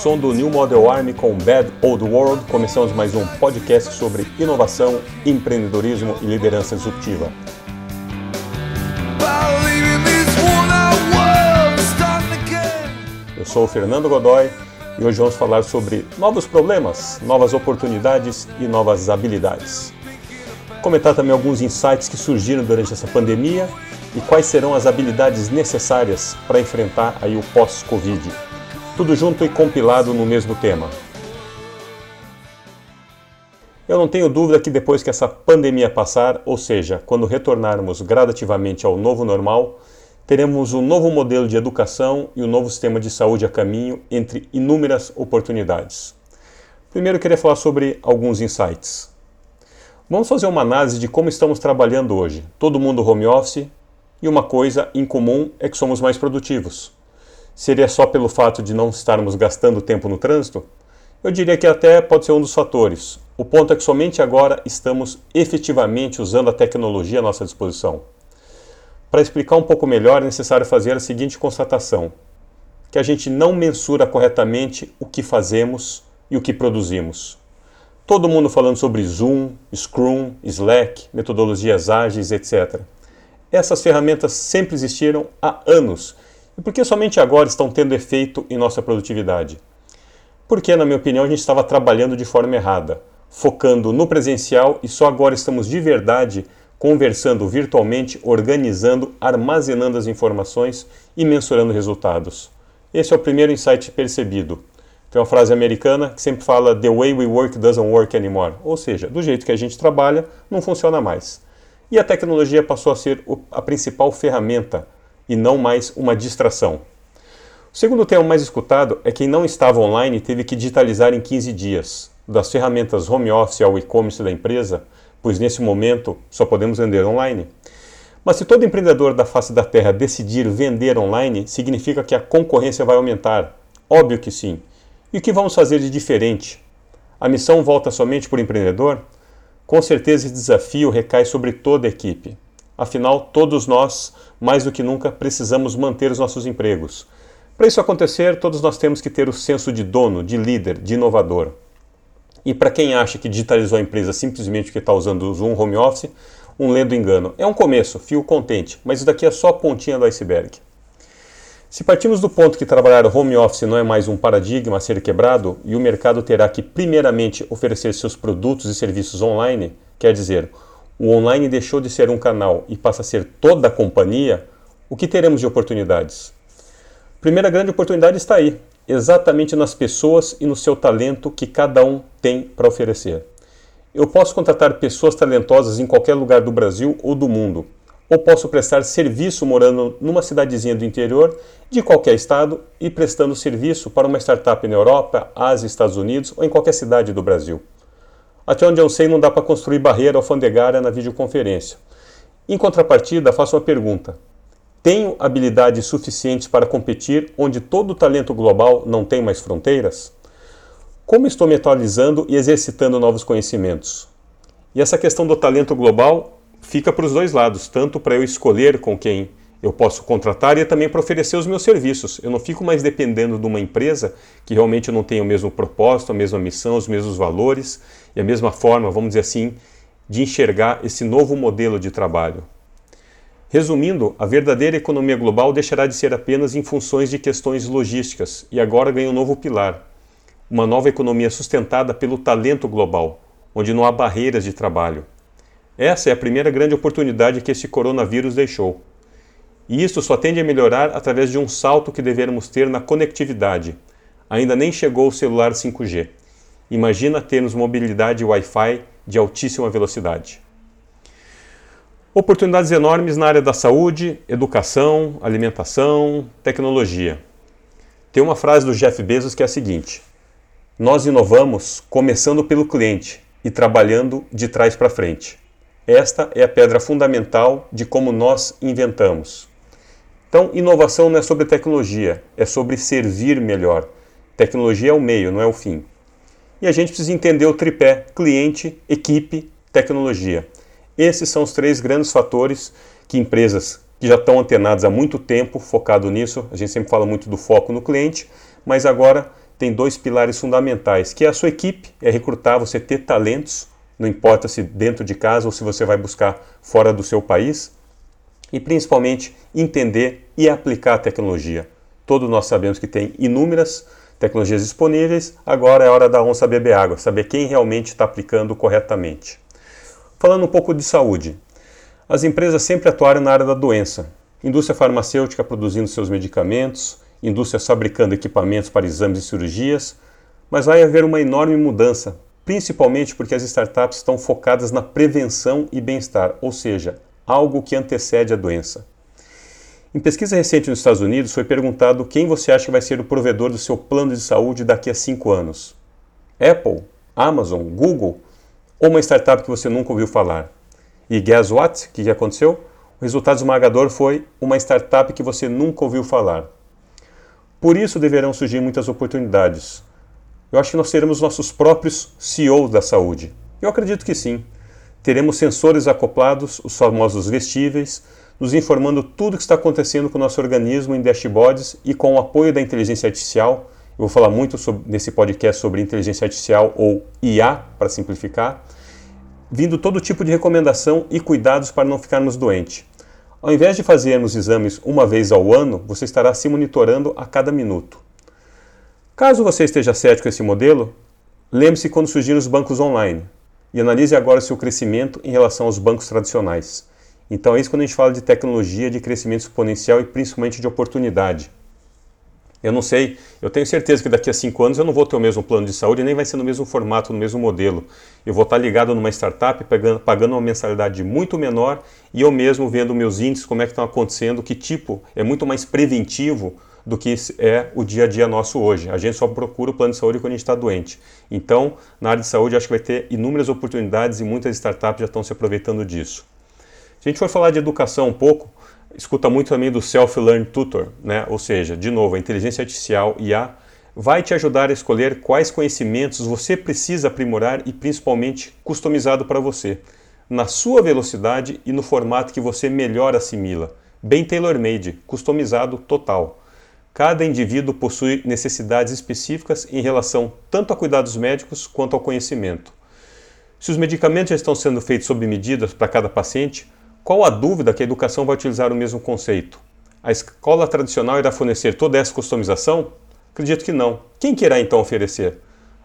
som do New Model Army com Bad Old World, começamos mais um podcast sobre inovação, empreendedorismo e liderança executiva. Eu sou o Fernando Godoy e hoje vamos falar sobre novos problemas, novas oportunidades e novas habilidades. Comentar também alguns insights que surgiram durante essa pandemia e quais serão as habilidades necessárias para enfrentar aí o pós-Covid. Tudo junto e compilado no mesmo tema. Eu não tenho dúvida que depois que essa pandemia passar, ou seja, quando retornarmos gradativamente ao novo normal, teremos um novo modelo de educação e um novo sistema de saúde a caminho entre inúmeras oportunidades. Primeiro, eu queria falar sobre alguns insights. Vamos fazer uma análise de como estamos trabalhando hoje. Todo mundo home office e uma coisa em comum é que somos mais produtivos. Seria só pelo fato de não estarmos gastando tempo no trânsito? Eu diria que até pode ser um dos fatores. O ponto é que somente agora estamos efetivamente usando a tecnologia à nossa disposição. Para explicar um pouco melhor, é necessário fazer a seguinte constatação: que a gente não mensura corretamente o que fazemos e o que produzimos. Todo mundo falando sobre Zoom, Scrum, Slack, metodologias ágeis, etc. Essas ferramentas sempre existiram há anos. E por que somente agora estão tendo efeito em nossa produtividade? Porque, na minha opinião, a gente estava trabalhando de forma errada, focando no presencial e só agora estamos de verdade conversando virtualmente, organizando, armazenando as informações e mensurando resultados. Esse é o primeiro insight percebido. Tem uma frase americana que sempre fala The way we work doesn't work anymore, ou seja, do jeito que a gente trabalha, não funciona mais. E a tecnologia passou a ser a principal ferramenta e não mais uma distração. O segundo tema mais escutado é quem não estava online teve que digitalizar em 15 dias, das ferramentas home office ao e-commerce da empresa, pois nesse momento só podemos vender online. Mas se todo empreendedor da face da terra decidir vender online, significa que a concorrência vai aumentar. Óbvio que sim. E o que vamos fazer de diferente? A missão volta somente por empreendedor? Com certeza esse desafio recai sobre toda a equipe. Afinal, todos nós, mais do que nunca, precisamos manter os nossos empregos. Para isso acontecer, todos nós temos que ter o senso de dono, de líder, de inovador. E para quem acha que digitalizou a empresa simplesmente porque está usando o Zoom Home Office, um lendo engano. É um começo, fio contente, mas isso daqui é só a pontinha do iceberg. Se partimos do ponto que trabalhar home office não é mais um paradigma a ser quebrado e o mercado terá que primeiramente oferecer seus produtos e serviços online, quer dizer, o online deixou de ser um canal e passa a ser toda a companhia, o que teremos de oportunidades? Primeira grande oportunidade está aí, exatamente nas pessoas e no seu talento que cada um tem para oferecer. Eu posso contratar pessoas talentosas em qualquer lugar do Brasil ou do mundo, ou posso prestar serviço morando numa cidadezinha do interior de qualquer estado e prestando serviço para uma startup na Europa, Ásia, Estados Unidos ou em qualquer cidade do Brasil. Até onde eu sei, não dá para construir barreira alfandegária na videoconferência. Em contrapartida, faço uma pergunta: tenho habilidades suficientes para competir onde todo o talento global não tem mais fronteiras? Como estou me atualizando e exercitando novos conhecimentos? E essa questão do talento global fica para os dois lados, tanto para eu escolher com quem eu posso contratar e também para oferecer os meus serviços. Eu não fico mais dependendo de uma empresa que realmente não tem o mesmo propósito, a mesma missão, os mesmos valores e a mesma forma, vamos dizer assim, de enxergar esse novo modelo de trabalho. Resumindo, a verdadeira economia global deixará de ser apenas em funções de questões logísticas e agora ganha um novo pilar, uma nova economia sustentada pelo talento global, onde não há barreiras de trabalho. Essa é a primeira grande oportunidade que esse coronavírus deixou. E isso só tende a melhorar através de um salto que devemos ter na conectividade. Ainda nem chegou o celular 5G. Imagina termos mobilidade Wi-Fi de altíssima velocidade. Oportunidades enormes na área da saúde, educação, alimentação, tecnologia. Tem uma frase do Jeff Bezos que é a seguinte: Nós inovamos começando pelo cliente e trabalhando de trás para frente. Esta é a pedra fundamental de como nós inventamos. Então, inovação não é sobre tecnologia, é sobre servir melhor. Tecnologia é o meio, não é o fim. E a gente precisa entender o tripé: cliente, equipe, tecnologia. Esses são os três grandes fatores que empresas que já estão antenados há muito tempo, focado nisso. A gente sempre fala muito do foco no cliente, mas agora tem dois pilares fundamentais, que é a sua equipe, é recrutar, você ter talentos, não importa se dentro de casa ou se você vai buscar fora do seu país, e principalmente entender e aplicar a tecnologia. Todos nós sabemos que tem inúmeras tecnologias disponíveis, agora é hora da onça beber água, saber quem realmente está aplicando corretamente. Falando um pouco de saúde, as empresas sempre atuaram na área da doença. Indústria farmacêutica produzindo seus medicamentos, indústrias fabricando equipamentos para exames e cirurgias, mas vai haver uma enorme mudança, principalmente porque as startups estão focadas na prevenção e bem-estar, ou seja, algo que antecede a doença. Em pesquisa recente nos Estados Unidos, foi perguntado quem você acha que vai ser o provedor do seu plano de saúde daqui a cinco anos: Apple, Amazon, Google ou uma startup que você nunca ouviu falar? E guess what? O que aconteceu? O resultado esmagador foi uma startup que você nunca ouviu falar. Por isso deverão surgir muitas oportunidades. Eu acho que nós teremos nossos próprios CEOs da saúde. Eu acredito que sim. Teremos sensores acoplados, os famosos vestíveis, nos informando tudo o que está acontecendo com o nosso organismo em dashboards e com o apoio da inteligência artificial. Eu vou falar muito sobre, nesse podcast sobre inteligência artificial ou IA, para simplificar, vindo todo tipo de recomendação e cuidados para não ficarmos doentes. Ao invés de fazermos exames uma vez ao ano, você estará se monitorando a cada minuto. Caso você esteja cético com esse modelo, lembre-se quando surgiram os bancos online e analise agora seu crescimento em relação aos bancos tradicionais. Então é isso quando a gente fala de tecnologia, de crescimento exponencial e principalmente de oportunidade. Eu não sei, eu tenho certeza que daqui a cinco anos eu não vou ter o mesmo plano de saúde, nem vai ser no mesmo formato, no mesmo modelo. Eu vou estar ligado numa startup, pagando, pagando uma mensalidade muito menor e eu mesmo vendo meus índices, como é que estão acontecendo, que tipo, é muito mais preventivo do que é o dia a dia nosso hoje. A gente só procura o plano de saúde quando a gente está doente. Então, na área de saúde, acho que vai ter inúmeras oportunidades e muitas startups já estão se aproveitando disso. Se a gente for falar de educação um pouco, escuta muito também do Self-Learn Tutor, né? ou seja, de novo, a inteligência artificial IA vai te ajudar a escolher quais conhecimentos você precisa aprimorar e principalmente customizado para você, na sua velocidade e no formato que você melhor assimila, bem tailor-made, customizado total. Cada indivíduo possui necessidades específicas em relação tanto a cuidados médicos quanto ao conhecimento. Se os medicamentos já estão sendo feitos sob medidas para cada paciente, qual a dúvida que a educação vai utilizar o mesmo conceito? A escola tradicional irá fornecer toda essa customização? Acredito que não. Quem querá então oferecer?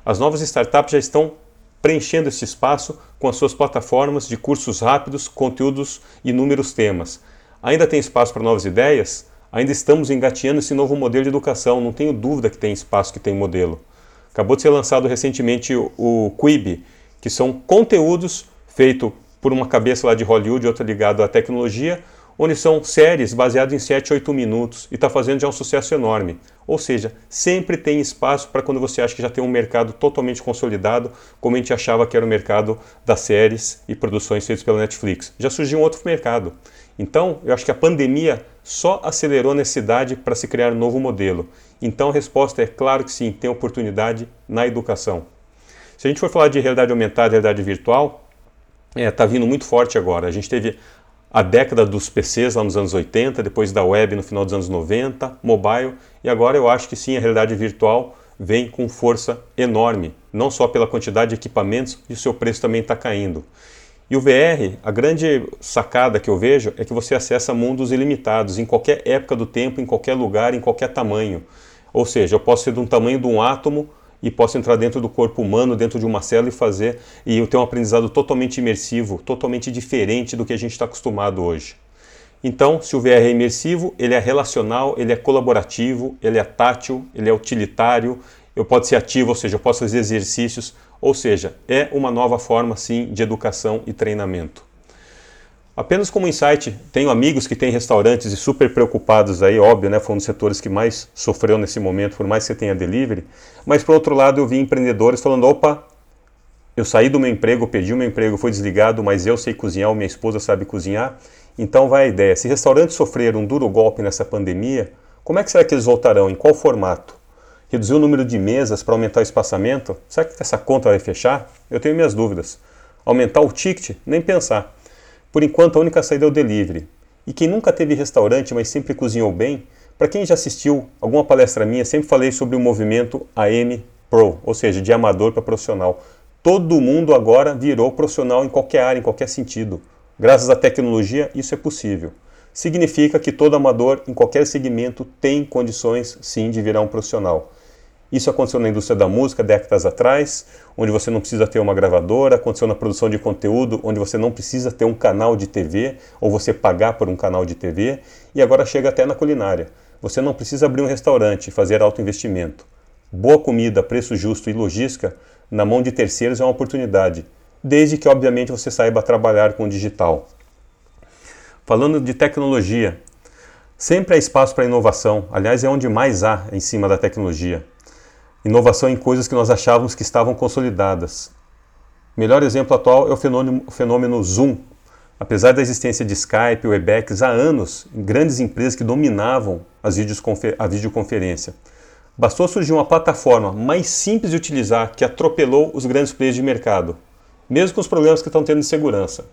As novas startups já estão preenchendo esse espaço com as suas plataformas de cursos rápidos, conteúdos e inúmeros temas. Ainda tem espaço para novas ideias? Ainda estamos engateando esse novo modelo de educação, não tenho dúvida que tem espaço, que tem modelo. Acabou de ser lançado recentemente o, Quibi, que são conteúdos feitos por uma cabeça lá de Hollywood outra ligada à tecnologia, onde são séries baseadas em 7, 8 minutos e está fazendo já um sucesso enorme. Ou seja, sempre tem espaço para quando você acha que já tem um mercado totalmente consolidado, como a gente achava que era o mercado das séries e produções feitas pela Netflix. Já surgiu um outro mercado. Então, eu acho que a pandemia só acelerou a necessidade para se criar um novo modelo. Então, a resposta é claro que sim, tem oportunidade na educação. Se a gente for falar de realidade aumentada realidade virtual, está é, tá vindo muito forte agora. A gente teve a década dos PCs lá nos anos 80, depois da web no final dos anos 90, mobile, e agora eu acho que sim, a realidade virtual vem com força enorme, não só pela quantidade de equipamentos, e o seu preço também está caindo. E o VR, a grande sacada que eu vejo é que você acessa mundos ilimitados, em qualquer época do tempo, em qualquer lugar, em qualquer tamanho. Ou seja, eu posso ser de um tamanho de um átomo e posso entrar dentro do corpo humano, dentro de uma célula e fazer e eu ter um aprendizado totalmente imersivo, totalmente diferente do que a gente está acostumado hoje. Então, se o VR é imersivo, ele é relacional, ele é colaborativo, ele é tátil, ele é utilitário, eu posso ser ativo, ou seja, eu posso fazer exercícios, ou seja, é uma nova forma sim de educação e treinamento. Apenas como insight, tenho amigos que têm restaurantes e super preocupados aí, óbvio, né? Foi um dos setores que mais sofreu nesse momento, por mais que você tenha delivery. Mas por outro lado, eu vi empreendedores falando: opa, eu saí do meu emprego, perdi o meu emprego, foi desligado, mas eu sei cozinhar, minha esposa sabe cozinhar. Então vai a ideia: se restaurantes sofreram um duro golpe nessa pandemia, como é que será que eles voltarão? Em qual formato? Reduzir o número de mesas para aumentar o espaçamento? Será que essa conta vai fechar? Eu tenho minhas dúvidas. Aumentar o ticket? Nem pensar. Por enquanto, a única saída é o delivery. E quem nunca teve restaurante, mas sempre cozinhou bem, para quem já assistiu alguma palestra minha, sempre falei sobre o movimento AM Pro, ou seja, de amador para profissional. Todo mundo agora virou profissional em qualquer área, em qualquer sentido. Graças à tecnologia, isso é possível. Significa que todo amador em qualquer segmento tem condições sim de virar um profissional. Isso aconteceu na indústria da música décadas atrás, onde você não precisa ter uma gravadora, aconteceu na produção de conteúdo, onde você não precisa ter um canal de TV ou você pagar por um canal de TV, e agora chega até na culinária. Você não precisa abrir um restaurante e fazer alto investimento. Boa comida, preço justo e logística na mão de terceiros é uma oportunidade, desde que obviamente você saiba trabalhar com o digital. Falando de tecnologia, sempre há espaço para inovação, aliás, é onde mais há em cima da tecnologia. Inovação em coisas que nós achávamos que estavam consolidadas. Melhor exemplo atual é o fenômeno, o fenômeno Zoom. Apesar da existência de Skype, Webex há anos, grandes empresas que dominavam a videoconferência. Bastou surgir uma plataforma mais simples de utilizar que atropelou os grandes players de mercado, mesmo com os problemas que estão tendo de segurança.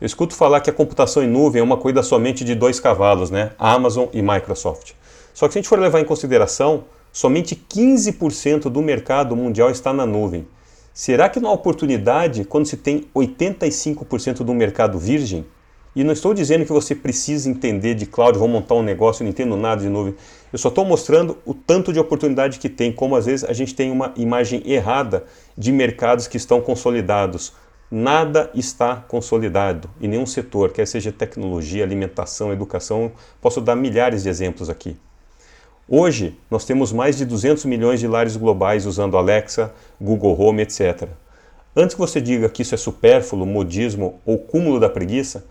Eu escuto falar que a computação em nuvem é uma coisa somente de dois cavalos, né? Amazon e Microsoft. Só que se a gente for levar em consideração Somente 15% do mercado mundial está na nuvem. Será que não há oportunidade quando se tem 85% do mercado virgem? E não estou dizendo que você precisa entender de cloud, vou montar um negócio, não entendo nada de nuvem. Eu só estou mostrando o tanto de oportunidade que tem, como às vezes a gente tem uma imagem errada de mercados que estão consolidados. Nada está consolidado em nenhum setor, quer seja tecnologia, alimentação, educação. Posso dar milhares de exemplos aqui. Hoje, nós temos mais de 200 milhões de lares globais usando Alexa, Google Home, etc. Antes que você diga que isso é supérfluo, modismo ou cúmulo da preguiça,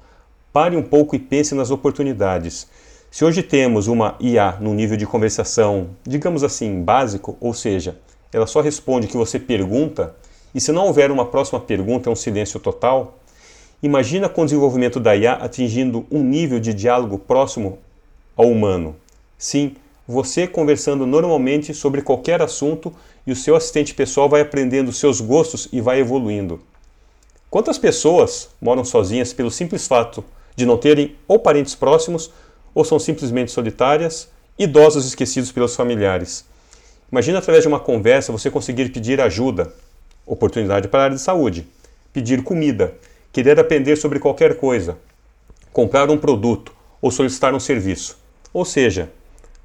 pare um pouco e pense nas oportunidades. Se hoje temos uma IA no nível de conversação, digamos assim, básico, ou seja, ela só responde o que você pergunta, e se não houver uma próxima pergunta, é um silêncio total, imagina com o desenvolvimento da IA atingindo um nível de diálogo próximo ao humano. Sim, você conversando normalmente sobre qualquer assunto e o seu assistente pessoal vai aprendendo seus gostos e vai evoluindo. Quantas pessoas moram sozinhas pelo simples fato de não terem ou parentes próximos ou são simplesmente solitárias, idosos esquecidos pelos familiares? Imagina através de uma conversa você conseguir pedir ajuda, oportunidade para a área de saúde, pedir comida, querer aprender sobre qualquer coisa, comprar um produto ou solicitar um serviço. Ou seja,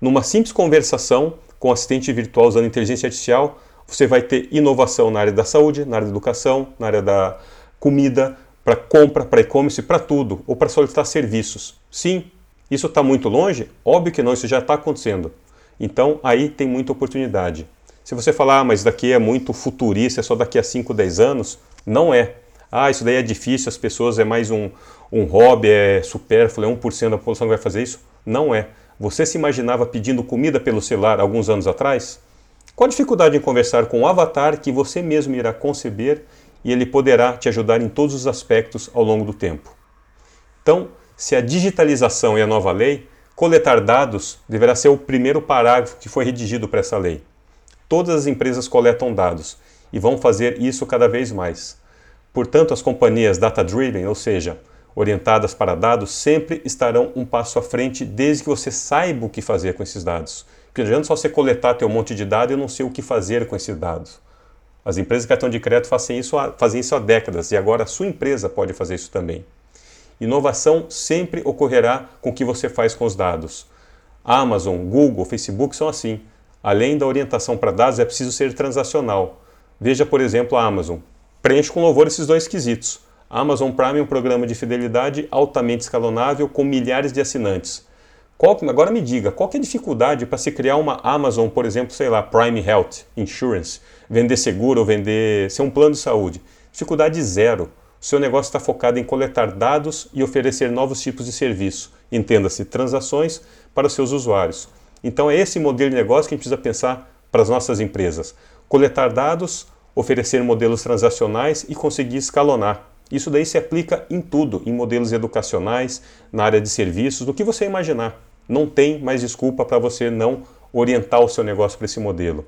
numa simples conversação com assistente virtual usando inteligência artificial, você vai ter inovação na área da saúde, na área da educação, na área da comida, para compra, para e-commerce, para tudo, ou para solicitar serviços. Sim, isso está muito longe? Óbvio que não, isso já está acontecendo. Então aí tem muita oportunidade. Se você falar, ah, mas daqui é muito futurista, é só daqui a 5, 10 anos, não é. Ah, isso daí é difícil, as pessoas é mais um, um hobby, é supérfluo, é 1% da população que vai fazer isso. Não é. Você se imaginava pedindo comida pelo celular alguns anos atrás? Qual a dificuldade em conversar com um avatar que você mesmo irá conceber e ele poderá te ajudar em todos os aspectos ao longo do tempo? Então, se a digitalização é a nova lei, coletar dados deverá ser o primeiro parágrafo que foi redigido para essa lei. Todas as empresas coletam dados e vão fazer isso cada vez mais. Portanto, as companhias data-driven, ou seja, orientadas para dados sempre estarão um passo à frente desde que você saiba o que fazer com esses dados. Porque não adianta só você coletar ter um monte de dados e não sei o que fazer com esses dados. As empresas de cartão de crédito fazem isso, há, fazem isso há décadas e agora a sua empresa pode fazer isso também. Inovação sempre ocorrerá com o que você faz com os dados. Amazon, Google, Facebook são assim. Além da orientação para dados, é preciso ser transacional. Veja, por exemplo, a Amazon. Preenche com louvor esses dois quesitos. Amazon Prime é um programa de fidelidade altamente escalonável com milhares de assinantes. Qual, agora me diga, qual é a dificuldade para se criar uma Amazon, por exemplo, sei lá, Prime Health Insurance, vender seguro ou vender, ser um plano de saúde? Dificuldade zero. O seu negócio está focado em coletar dados e oferecer novos tipos de serviço, entenda-se, transações para os seus usuários. Então é esse modelo de negócio que a gente precisa pensar para as nossas empresas. Coletar dados, oferecer modelos transacionais e conseguir escalonar. Isso daí se aplica em tudo, em modelos educacionais, na área de serviços, no que você imaginar. Não tem mais desculpa para você não orientar o seu negócio para esse modelo.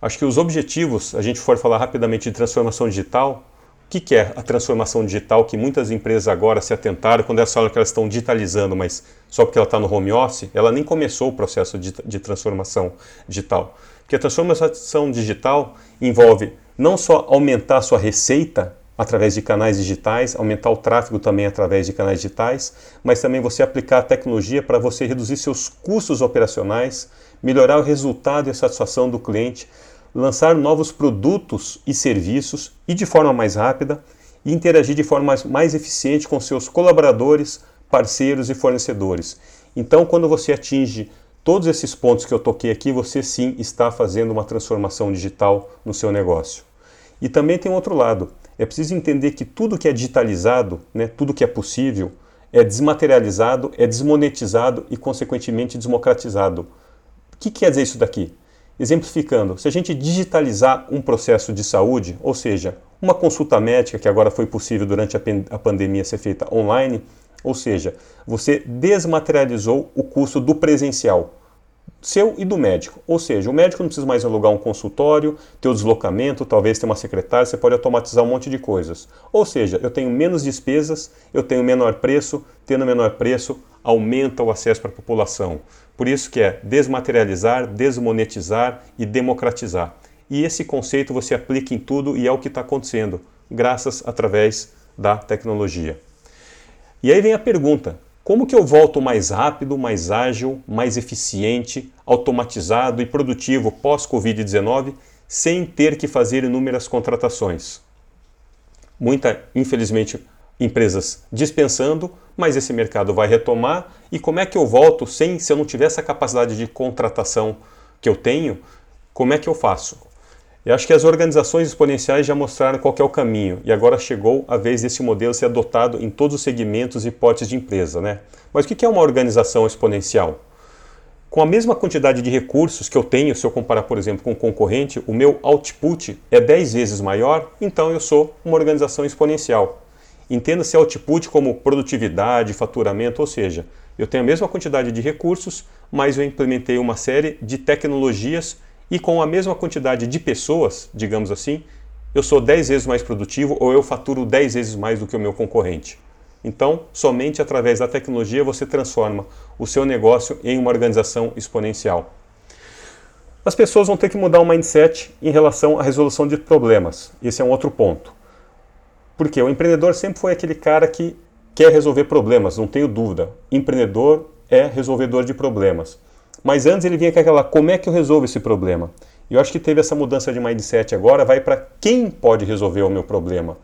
Acho que os objetivos, a gente for falar rapidamente de transformação digital, o que, que é a transformação digital que muitas empresas agora se atentaram quando elas falam que elas estão digitalizando, mas só porque ela está no home office, ela nem começou o processo de, de transformação digital. Porque a transformação digital envolve não só aumentar a sua receita através de canais digitais, aumentar o tráfego também através de canais digitais, mas também você aplicar a tecnologia para você reduzir seus custos operacionais, melhorar o resultado e a satisfação do cliente, lançar novos produtos e serviços e de forma mais rápida e interagir de forma mais eficiente com seus colaboradores, parceiros e fornecedores. Então, quando você atinge todos esses pontos que eu toquei aqui, você sim está fazendo uma transformação digital no seu negócio. E também tem outro lado. É preciso entender que tudo que é digitalizado, né, tudo que é possível, é desmaterializado, é desmonetizado e, consequentemente, democratizado. O que quer dizer isso daqui? Exemplificando, se a gente digitalizar um processo de saúde, ou seja, uma consulta médica que agora foi possível durante a, pandemia ser feita online, ou seja, você desmaterializou o custo do presencial seu e do médico. Ou seja, o médico não precisa mais alugar um consultório, ter o deslocamento, talvez ter uma secretária, você pode automatizar um monte de coisas. Ou seja, eu tenho menos despesas, eu tenho menor preço, tendo menor preço, aumenta o acesso para a população. Por isso que é desmaterializar, desmonetizar e democratizar. E esse conceito você aplica em tudo e é o que está acontecendo, graças através da tecnologia. E aí vem a pergunta: como que eu volto mais rápido, mais ágil, mais eficiente, automatizado e produtivo pós-Covid-19 sem ter que fazer inúmeras contratações? Muita, infelizmente, empresas dispensando, mas esse mercado vai retomar. E como é que eu volto sem, se eu não tiver essa capacidade de contratação que eu tenho, como é que eu faço? Eu acho que as organizações exponenciais já mostraram qual é o caminho e agora chegou a vez desse modelo ser adotado em todos os segmentos e portes de empresa. Né? Mas o que é uma organização exponencial? Com a mesma quantidade de recursos que eu tenho, se eu comparar, por exemplo, com um concorrente, o meu output é 10 vezes maior, então eu sou uma organização exponencial. Entenda-se output como produtividade, faturamento, ou seja, eu tenho a mesma quantidade de recursos, mas eu implementei uma série de tecnologias e com a mesma quantidade de pessoas, digamos assim, eu sou 10 vezes mais produtivo ou eu faturo 10 vezes mais do que o meu concorrente. Então, somente através da tecnologia você transforma o seu negócio em uma organização exponencial. As pessoas vão ter que mudar o mindset em relação à resolução de problemas. Esse é um outro ponto. Porque o empreendedor sempre foi aquele cara que quer resolver problemas, não tenho dúvida. Empreendedor é resolvedor de problemas. Mas antes ele vinha com aquela, como é que eu resolvo esse problema? E eu acho que teve essa mudança de mindset agora, vai para quem pode resolver o meu problema.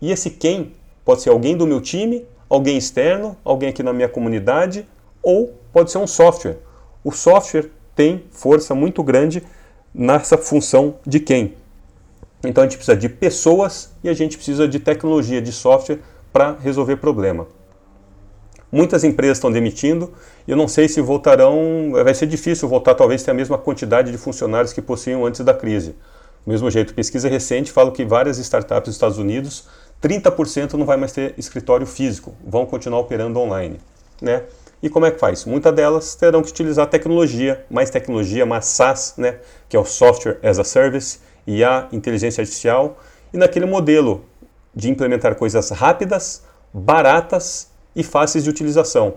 E esse quem pode ser alguém do meu time, alguém externo, alguém aqui na minha comunidade, ou pode ser um software. O software tem força muito grande nessa função de quem. Então a gente precisa de pessoas e a gente precisa de tecnologia, de software para resolver problema. Muitas empresas estão demitindo eu não sei se voltarão. Vai ser difícil voltar, talvez, ter a mesma quantidade de funcionários que possuíam antes da crise. Do mesmo jeito, pesquisa recente fala que várias startups dos Estados Unidos, 30% não vai mais ter escritório físico, vão continuar operando online. Né? E como é que faz? Muitas delas terão que utilizar tecnologia, mais tecnologia, mais SaaS, né? que é o Software as a Service, e a inteligência artificial, e naquele modelo de implementar coisas rápidas, baratas e fáceis de utilização,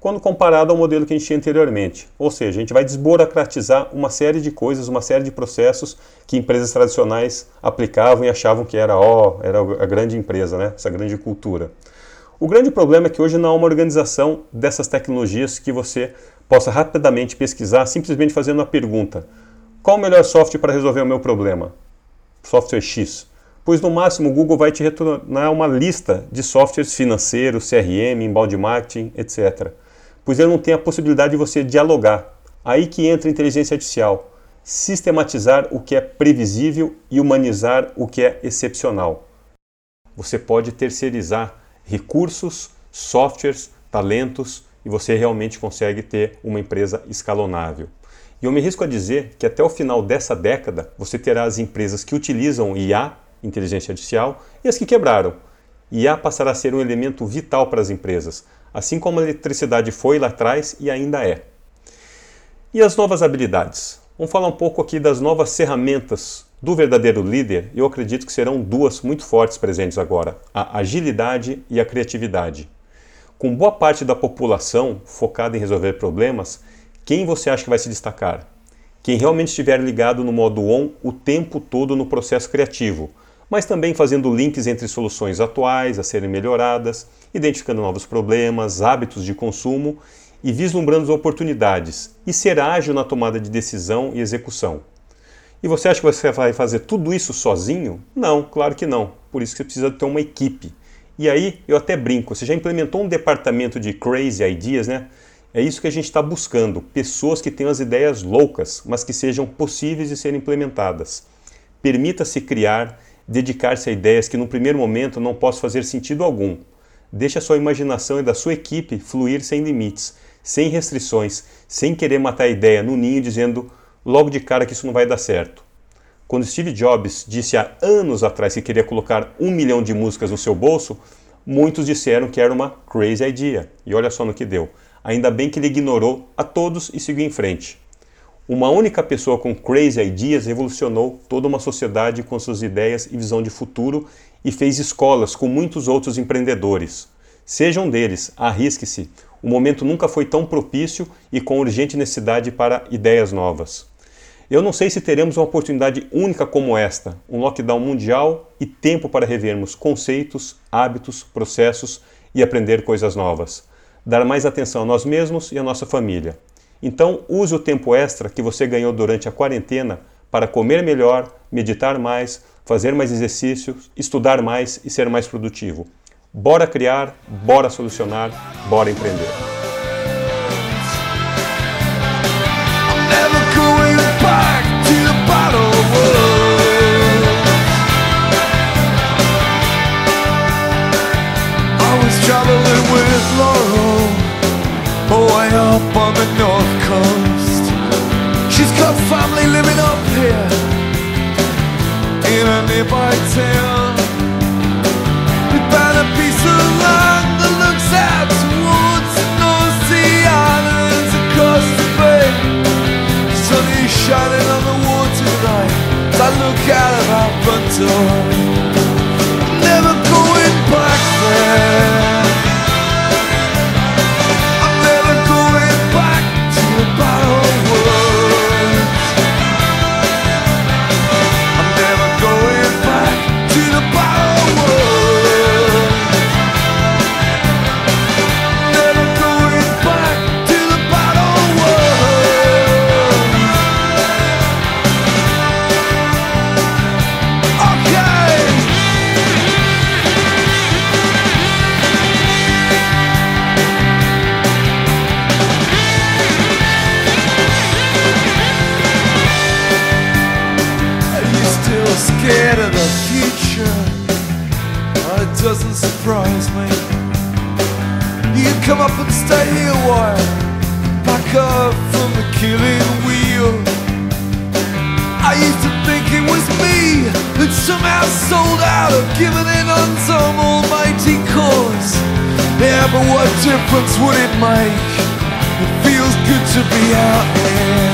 quando comparado ao modelo que a gente tinha anteriormente. Ou seja, a gente vai desburocratizar uma série de coisas, uma série de processos que empresas tradicionais aplicavam e achavam que era, ó, era a grande empresa, né? essa grande cultura. O grande problema é que hoje não há uma organização dessas tecnologias que você possa rapidamente pesquisar, simplesmente fazendo uma pergunta: qual o melhor software para resolver o meu problema? Software X pois no máximo o Google vai te retornar uma lista de softwares financeiros, CRM, embalde marketing, etc. Pois ele não tem a possibilidade de você dialogar. Aí que entra a inteligência artificial. Sistematizar o que é previsível e humanizar o que é excepcional. Você pode terceirizar recursos, softwares, talentos e você realmente consegue ter uma empresa escalonável. E eu me risco a dizer que até o final dessa década você terá as empresas que utilizam IA inteligência artificial, e as que quebraram. IA passará a ser um elemento vital para as empresas, assim como a eletricidade foi lá atrás e ainda é. E as novas habilidades? Vamos falar um pouco aqui das novas ferramentas do verdadeiro líder, eu acredito que serão duas muito fortes presentes agora: a agilidade e a criatividade. Com boa parte da população focada em resolver problemas, quem você acha que vai se destacar? Quem realmente estiver ligado no modo on o tempo todo no processo criativo, mas também fazendo links entre soluções atuais a serem melhoradas, identificando novos problemas, hábitos de consumo e vislumbrando oportunidades, e ser ágil na tomada de decisão e execução. E você acha que você vai fazer tudo isso sozinho? Não, claro que não. Por isso que você precisa ter uma equipe. E aí eu até brinco, você já implementou um departamento de crazy ideas, né? É isso que a gente está buscando: pessoas que tenham as ideias loucas, mas que sejam possíveis de serem implementadas. Permita-se criar, dedicar-se a ideias que no primeiro momento não possam fazer sentido algum. Deixe a sua imaginação e da sua equipe fluir sem limites, sem restrições, sem querer matar a ideia no ninho dizendo logo de cara que isso não vai dar certo. Quando Steve Jobs disse há anos atrás que queria colocar um milhão de músicas no seu bolso, muitos disseram que era uma crazy idea. E olha só no que deu. Ainda bem que ele ignorou a todos e seguiu em frente. Uma única pessoa com crazy ideas revolucionou toda uma sociedade com suas ideias e visão de futuro e fez escolas com muitos outros empreendedores. Sejam deles, arrisque-se. O momento nunca foi tão propício e com urgente necessidade para ideias novas. Eu não sei se teremos uma oportunidade única como esta, um lockdown mundial e tempo para revermos conceitos, hábitos, processos e aprender coisas novas dar mais atenção a nós mesmos e a nossa família. Então, use o tempo extra que você ganhou durante a quarentena para comer melhor, meditar mais, fazer mais exercícios, estudar mais e ser mais produtivo. Bora criar, bora solucionar, bora empreender. traveling with way up on the north coast. She's got family living up here in a nearby town. We bought a piece of land that looks out towards the North Sea islands across the bay. The sun is shining on the water tonight as I look out of our front door. But what difference would it make? It feels good to be out there